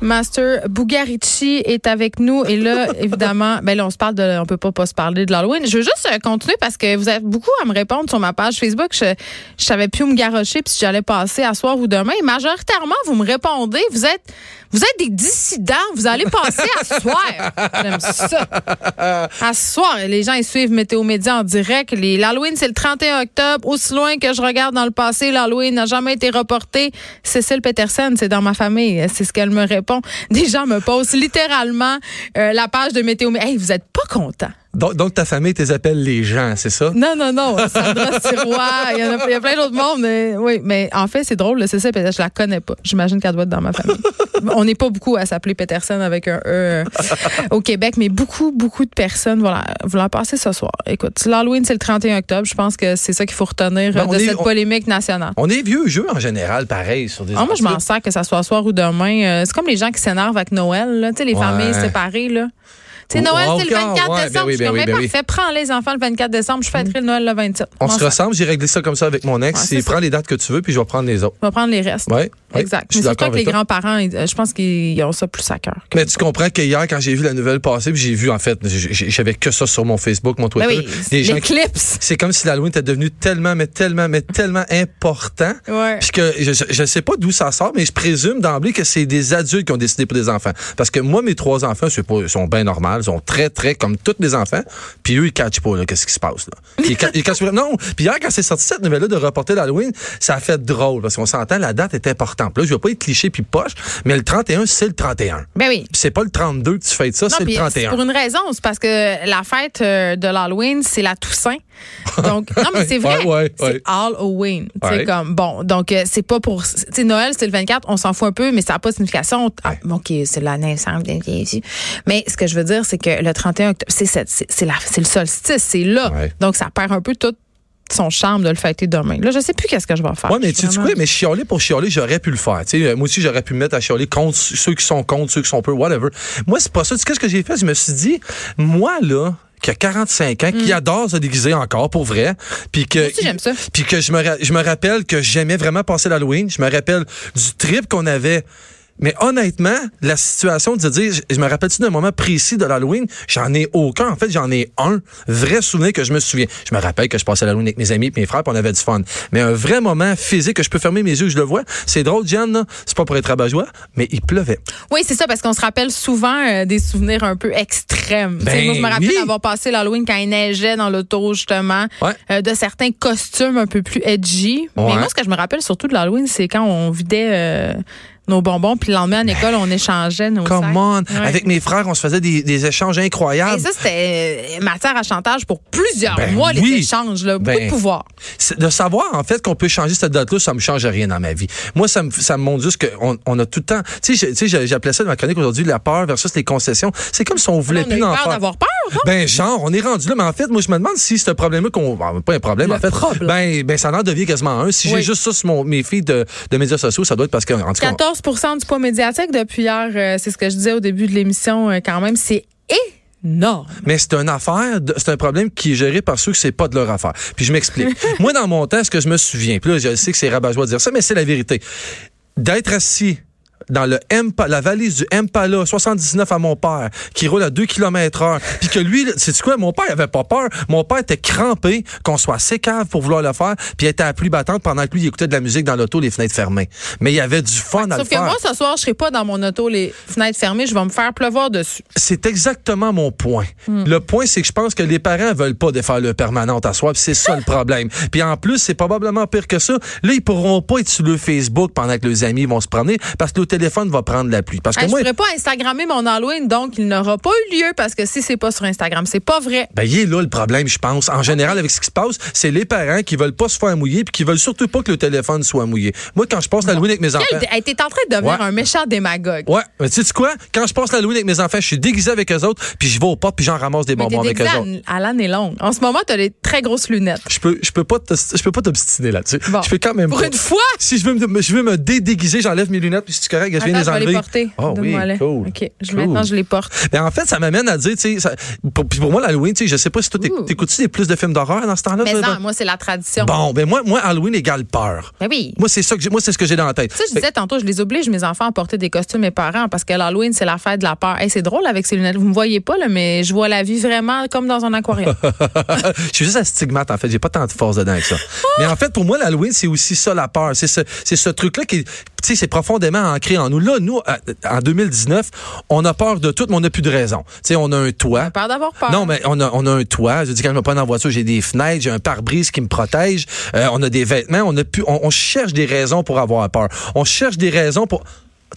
Master Bugarici est avec nous et là évidemment ben là on se parle de on peut pas pas se parler de l'Halloween. Je veux juste euh, continuer parce que vous êtes beaucoup à me répondre sur ma page Facebook. Je je savais plus où me garocher puis si j'allais passer à soir ou demain. Et majoritairement vous me répondez, vous êtes vous êtes des dissidents, vous allez passer à soir. J'aime ça. À soir, les gens ils suivent Météo Média en direct. Les- L'Halloween c'est le 31 octobre. Aussi loin que je regarde dans le passé, l'Halloween n'a jamais été reporté. Cécile Peterson, c'est dans ma famille, c'est ce qu'elle me répond. Des gens me posent littéralement euh, la page de Météo Média. Hey, vous êtes pas content. Donc, donc, ta famille tes appelle les gens, c'est ça? Non, non, non. Sandra Sirois, il y, en a, il y a plein d'autres mondes. Mais, oui, mais en fait, c'est drôle, c'est ça, je la connais pas. J'imagine qu'elle doit être dans ma famille. On n'est pas beaucoup à s'appeler Peterson avec un E euh, au Québec, mais beaucoup, beaucoup de personnes vont la, vont la passer ce soir. Écoute, l'Halloween, c'est le 31 octobre. Je pense que c'est ça qu'il faut retenir Ben, de est- cette on- polémique nationale. On est vieux jeu en général, pareil, sur des Ah, moi, je m'en sers que ça soit soir ou demain. Euh, c'est comme les gens qui s'énervent avec Noël, là. Tu sais, les Ouais. familles séparées, là. Ou- Noël, c'est le encore, 24 ouais, ben décembre. oui, je ben oui, parfait, prends les enfants le 24 décembre, je fêterai le Noël le 27. On se ressemble, j'ai réglé ça comme ça avec mon ex. Ouais, c'est c'est prends les dates que tu veux, puis je vais prendre les autres. On va prendre les restes. Ouais, ouais, Exact. je suis Mais c'est toi que les grands-parents, euh, je pense qu'ils ont ça plus à cœur. Mais tu comprends que hier, quand j'ai vu la nouvelle passer, puis j'ai vu, en fait, j'avais que ça sur mon Facebook, mon Ben Twitter. oui, des gens l'éclipse. C'est comme si l'Halloween était devenu tellement, mais tellement, mais tellement important. Ouais. Puis que je, je sais pas d'où ça sort, mais je présume d'emblée que c'est des adultes qui ont décidé pour des enfants. Parce que moi, mes trois enfants, pas, ils sont bien normaux, ils sont très, très comme tous les enfants. Puis eux, ils catchent pas, là, qu'est-ce qui se passe, là. Ils, ils catchent pas- non. Puis hier, quand c'est sorti cette nouvelle-là de reporter l'Halloween, ça a fait drôle, parce qu'on s'entend, la date est importante. Puis là, je veux pas être cliché puis poche, mais le 31, c'est le 31. Ben oui. C'est pas le 32 que tu fêtes ça, c'est le puis 31. pour une raison, c'est parce que la fête euh, de l'Halloween, c'est la Toussaint. Donc, non, mais c'est vrai. Ouais, ouais, c'est. Halloween. C'est comme, bon, donc, euh, c'est pas pour. Tu sais, Noël, c'est le 24, on s'en fout un peu, mais ça n'a pas de signification. Ah, OK, c'est la naissance de Jésus. Mais ce que je veux dire, c'est que le 31 octobre, c'est cette- c'est c'est la- c'est le solstice, c'est là. Donc, ça perd un peu tout son charme de le fêter demain. Là, je sais plus qu'est-ce que je vais faire. Ouais, mais tu sais quoi? Mais chialer pour chialer, j'aurais pu le faire. Tu sais, euh, moi aussi, j'aurais pu me mettre à chialer contre ceux qui sont contre, ceux qui sont peu, whatever. Moi, c'est pas ça. Tu sais, qu'est-ce que j'ai fait? Je me suis dit, moi, là, qui a 45 ans, qui adore se déguiser encore, pour vrai, puis que... Mm. Moi aussi, j'aime ça. Puis que je me, je me rappelle que j'aimais vraiment passer l'Halloween. Je me rappelle du trip qu'on avait. Mais honnêtement, la situation de dire, je, me rappelle-tu d'un moment précis de l'Halloween? J'en ai aucun. En fait, j'en ai un vrai souvenir que je me souviens. Je me rappelle que je passais l'Halloween avec mes amis et mes frères, puis on avait du fun. Mais un vrai moment physique que je peux fermer mes yeux, je le vois. C'est drôle, Diane, là. C'est pas pour être rabat-joie, mais il pleuvait. Oui, c'est ça, parce qu'on se rappelle souvent euh, des souvenirs un peu extrêmes. Ben moi, je me rappelle oui. d'avoir passé l'Halloween quand il neigeait dans l'auto, justement, Ouais. euh, de certains costumes un peu plus edgy. Mais moi, ce que je me rappelle surtout de l'Halloween, c'est quand on vidait euh, nos bonbons, puis le lendemain, à l'école, on échangeait nos Come on. Ouais. Avec mes frères, on se faisait des, des échanges Et incroyables. ça, c'était euh, matière à chantage pour plusieurs Ben mois, les oui. échanges. Là. Beaucoup Ben, de pouvoir. C'est- de savoir en fait qu'on peut changer cette date-là, ça me change rien dans ma vie. Moi, ça me, ça me montre juste qu'on on a tout le temps. Tu sais, j'appelais ça dans ma chronique aujourd'hui la peur versus les concessions. C'est comme si on voulait On plus en peur d'avoir peur, non? Ben genre, on est rendu là, mais en fait, moi je me demande si ce problème-là qu'on, ben, pas un problème Le en fait, problème. ben ben ça en devient quasiment un. Si j'ai juste ça sur mon, mes filles de, de médias sociaux, ça doit être parce que en tout cas, 14 du poids médiatique depuis hier, euh, c'est ce que je disais au début de l'émission, euh, quand même, c'est énorme. Mais c'est une affaire, c'est un problème qui est géré par ceux que c'est pas de leur affaire. Puis je m'explique. Moi, dans mon temps, ce que je me souviens, puis là, je sais que c'est rabat-joie de dire ça, mais c'est la vérité. D'être assis dans le Impa- la valise du Impala 79 à mon père, qui roule à 2 km heure, puis que lui, c'est quoi, mon père il avait pas peur. Mon père était crampé qu'on soit assez cave pour vouloir le faire, puis il était à pluie battante pendant que lui, il écoutait de la musique dans l'auto, les fenêtres fermées. Mais il y avait du fun à le Sauf que faire. moi, ce soir, je serai pas dans mon auto, les fenêtres fermées, je vais me faire pleuvoir dessus. C'est exactement mon point. Hmm. Le point, c'est que je pense que les parents veulent pas défaire le permanent à soi, puis c'est ça le problème. Puis en plus, c'est probablement pire que ça. Là, ils pourront pas être sur le Facebook pendant que leurs amis vont se promener, parce que téléphone va prendre la pluie. Parce que Hey, moi, je pourrais pas Instagrammer mon Halloween, donc il n'aura pas eu lieu parce que si c'est pas sur Instagram, c'est pas vrai. Ben, il est là le problème, je pense. En général, avec ce qui se passe, c'est les parents qui veulent pas se faire mouiller puis qui veulent surtout pas que le téléphone soit mouillé. Moi, quand je passe l'Halloween avec mes enfants. Hey, t'es en train de devenir Ouais. un méchant démagogue. Ouais, mais tu sais quoi? Quand je passe l'Halloween avec mes enfants, je suis déguisé avec eux autres, puis je vais au pop, puis j'en ramasse des bonbons avec eux autres. à, à l'année longue. En ce moment, t'as des très grosses lunettes. Je peux, je peux pas, je peux pas t'obstiner là-dessus. Bon. Je peux quand même Pour pas. une fois! Si je veux me, je veux me dédéguiser, j'enlève mes lunettes, puis si tu correct, je viens Attends, les je vais enlever. les porter. Oh oui, cool. OK. Je- Cool. Maintenant, je les porte. Ben, en fait, ça m'amène à dire, tu sais, ça- pour, puis pour moi, l'Halloween, tu sais, je sais pas si toi, t'écoutes-tu des plus de films d'horreur dans ce temps-là? Mais non, moi, c'est la tradition. Bon, ben moi, moi, Halloween égale peur. Ben oui. Moi, c'est ça que moi, c'est ce que j'ai dans la tête. Tu sais, je disais tantôt, je les oblige, mes enfants, à porter des costumes, mes parents, parce que l'Halloween, c'est la fête de la peur. Hey, c'est drôle avec ces lunettes. Vous me voyez pas, là, mais je vois la vie vraiment comme dans un aquarium. je suis juste astigmate, en fait. J'ai pas tant de force dedans avec ça. Mais en fait, pour moi, l'Halloween, c'est aussi ça, la peur. C'est ce, ce truc-là qui, sais, c'est profondément ancré en nous. Là, nous, à- en 2019, on a peur de tout, mais on n'a plus de raison. Tu sais, on a un toit. Peur d'avoir peur. Non, mais on a, on a un toit. Je dis quand je me prends en voiture, j'ai des fenêtres, j'ai un pare-brise qui me protège. Euh, on a des vêtements. On a pu, on, on cherche des raisons pour avoir peur. On cherche des raisons pour.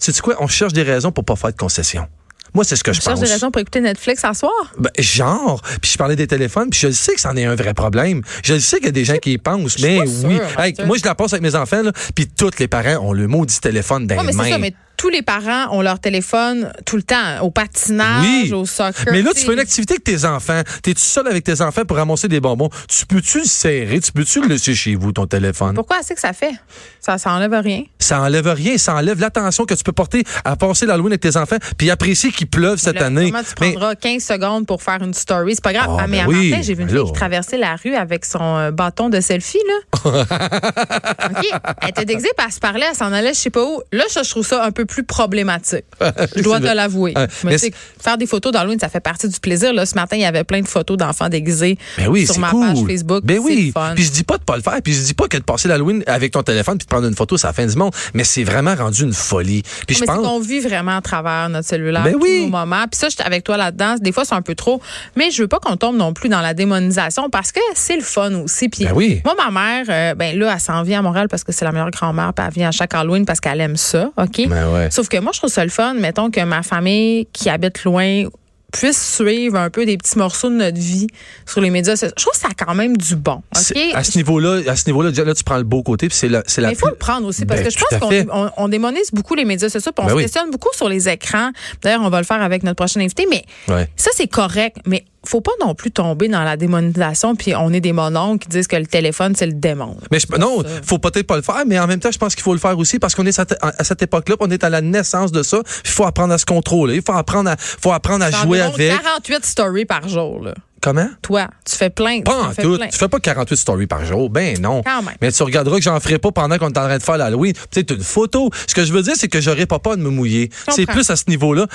Tu sais quoi? On cherche des raisons pour pas faire de concessions. Moi, c'est ce que je Je pense. des raisons pour écouter Netflix à soir? Ben, genre, puis je parlais des téléphones, puis je le sais que c'en est un vrai problème. Je le sais qu'il y a des gens qui y pensent, mais oui. Hey, moi, je la passe avec mes enfants, là, puis tous les parents ont le maudit téléphone dans les mains. Tous les parents ont leur téléphone tout le temps, au patinage, Oui. au soccer. Mais là, tu fais une activité avec tes enfants. T'es tout seul avec tes enfants pour ramasser des bonbons. Tu peux-tu le serrer? Tu peux-tu le laisser chez vous, ton téléphone? Pourquoi c'est que ça fait? Ça, ça enlève rien. Ça enlève rien. Ça enlève l'attention que tu peux porter à passer l'Halloween avec tes enfants, puis apprécier qu'il pleuve cette Là, année. Tu Mais- prendras 15 secondes pour faire une story? C'est pas grave. Ah, Ah, mais ben à oui, j'ai vu une ben fille qui traversait la rue avec son euh, bâton de selfie, là. OK. Elle était déguisée, puis elle se parlait, elle s'en allait, je sais pas où. Là, ça, je trouve ça un peu plus problématique. Je dois te l'avouer. Sais, faire des photos d'Halloween, ça fait partie du plaisir. Là, ce matin, il y avait plein de photos d'enfants déguisés Ben oui, sur ma cool. page Facebook. Ben oui. fun. Puis je dis pas de pas le faire. Puis je dis pas que de passer l'Halloween avec ton téléphone puis de prendre une photo, c'est la fin du monde. Mais c'est vraiment rendu une folie. Puis je mais pense. qu'on vit vraiment à travers notre cellulaire Ben oui. nos moments. Puis ça, j'étais avec toi là-dedans. Des fois, c'est un peu trop. Mais je veux pas qu'on tombe non plus dans la démonisation parce que c'est le fun aussi. Puis Ben oui. moi, ma mère, euh, ben là, elle s'en vient à Montréal parce que c'est la meilleure grand-mère. Puis elle vient à chaque Halloween parce qu'elle aime ça. OK? Ben ouais. Sauf que moi, je trouve ça le fun. Mettons que ma famille qui habite loin puisse suivre un peu des petits morceaux de notre vie sur les médias sociaux. Je trouve que ça a quand même du bon. À ce niveau-là, à ce niveau-là, déjà, là, tu prends le beau côté, puis c'est la, c'est la Mais il faut plus- le prendre aussi parce Ben, que je pense qu'on on, on démonise beaucoup les médias sociaux, puis on Ben se oui. questionne beaucoup sur les écrans. D'ailleurs, on va le faire avec notre prochain invité, mais Ouais. ça c'est correct, mais faut pas non plus tomber dans la démonisation puis on est des mononcles qui disent que le téléphone c'est le démon. Mais je, non, faut peut-être pas le faire, mais en même temps, je pense qu'il faut le faire aussi parce qu'on est à, cette époque-là, on est à la naissance de ça. Il faut apprendre à se contrôler, il faut apprendre à, faut apprendre à jouer avec. 48 stories par jour là. Comment? Toi, tu fais plein. Pas en fais tout. plein. Tu fais pas 48 stories par jour. Ben non. Quand même. Mais tu regarderas que j'en ferai pas pendant qu'on est en train de faire l'Halloween. Peut-être une photo. Ce que je veux dire, c'est que j'aurais pas peur de me mouiller. C'est plus à ce niveau-là.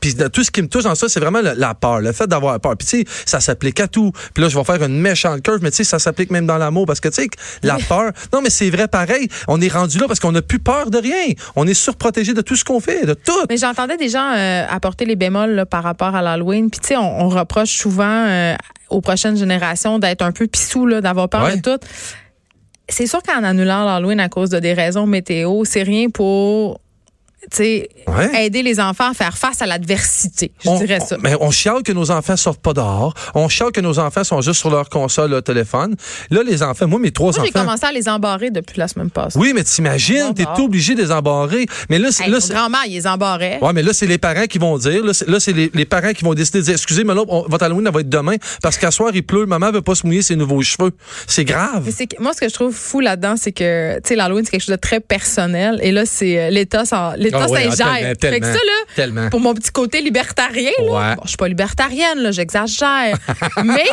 Puis tout ce qui me touche dans ça, c'est vraiment le- la peur, le fait d'avoir peur. Puis tu sais, ça s'applique à tout. Puis là, je vais faire une méchante curve, mais tu sais, ça s'applique même dans l'amour parce que tu sais, la peur. Non, mais c'est vrai pareil. On est rendu là parce qu'on n'a plus peur de rien. On est surprotégé de tout ce qu'on fait, de tout. Mais j'entendais des gens euh, apporter les bémols là, par rapport à l'Halloween. Puis tu sais, on, on reproche souvent euh, aux prochaines générations d'être un peu pissou, là, d'avoir peur Ouais. de tout. C'est sûr qu'en annulant l'Halloween à cause de des raisons météo, c'est rien pour Ouais. aider les enfants à faire face à l'adversité. Je on, dirais ça. on- mais on chiale que nos enfants sortent pas dehors. On chiale que nos enfants sont juste sur leur console, leur téléphone. Là, les enfants, moi, mes trois Moi, j'ai enfants. commencé à les embarrer depuis la semaine passée. Oui, mais t'imagines, t'es obligé de les embarrer. Mais là, c'est, Hey, grand-mère, ils les embarraient. Ouais, mais là, c'est les parents qui vont dire. Là, c'est, les, les parents qui vont décider de dire Excusez, mais là, on- votre Halloween, elle va être demain. Parce qu'à soir, il pleut, maman veut pas se mouiller ses nouveaux cheveux. C'est grave. Mais moi, ce que je trouve fou là-dedans, c'est que, tu sais, l'Halloween, c'est quelque chose de très personnel. Et là, c'est euh, l'État, l'État Ah ah, s'ingère. tellement, Fait que ça, là, tellement. pour mon petit côté libertarien, là, Ouais. bon, je suis pas libertarienne, là, j'exagère. mais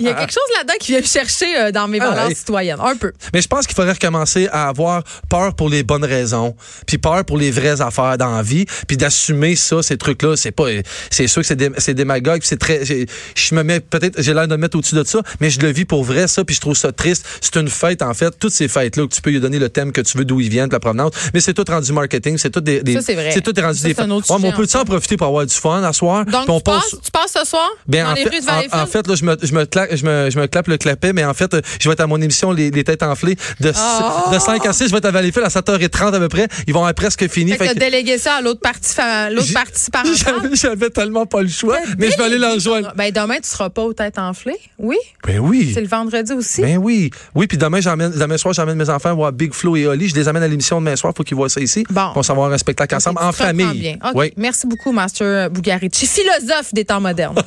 il y a quelque chose là-dedans qui vient me chercher euh, dans mes Ah valeurs ouais. citoyennes. Un peu. Mais je pense qu'il faudrait recommencer à avoir peur pour les bonnes raisons, puis peur pour les vraies affaires dans la vie, puis d'assumer ça, ces trucs-là. C'est pas, c'est sûr que c'est dé- c'est démagogue, puis c'est très, j'ai- je me mets peut-être, j'ai l'air de me mettre au-dessus de ça, mais je le vis pour vrai ça, puis je trouve ça triste. C'est une fête en fait, toutes ces fêtes-là que tu peux lui donner le thème que tu veux, d'où ils viennent, de la provenance, mais c'est tout rendu marketing, c'est tout des des, des Ça, c'est vrai. Tout est rendu Ça, des c'est un autre Ouais, mais on peut en profiter pour avoir du fun à soir? Donc, on tu, passes, passe- tu passes ce soir Ben, dans en, les fait, rues de en, Valleyfield? en fait, là, je me, je me claque, je me, je me clappe le clapet, mais en fait, euh, je vais être à mon émission Les, les Têtes enflées de, Oh! de 5 à 6. Je vais être à Valleyfield à 7h30 à peu près. Ils vont être presque finis. Fait Fait que délégué ça à l'autre partie, l'autre partie parentale. j'avais, tellement pas le choix, mais je vais aller la rejoindre. Ben, demain, tu seras pas aux têtes enflées. Oui? Ben oui. C'est le vendredi aussi? Ben oui. Oui, puis demain, j'emmène, demain soir, j'emmène mes enfants voir Big Flo et Oli. Je les amène à l'émission demain soir. Faut qu'ils voient ça ici. Bon. On s'en va avoir un spectacle ensemble, en famille. Bien. Okay. Oui. Merci beaucoup, Master Bugarici, philosophe des temps modernes.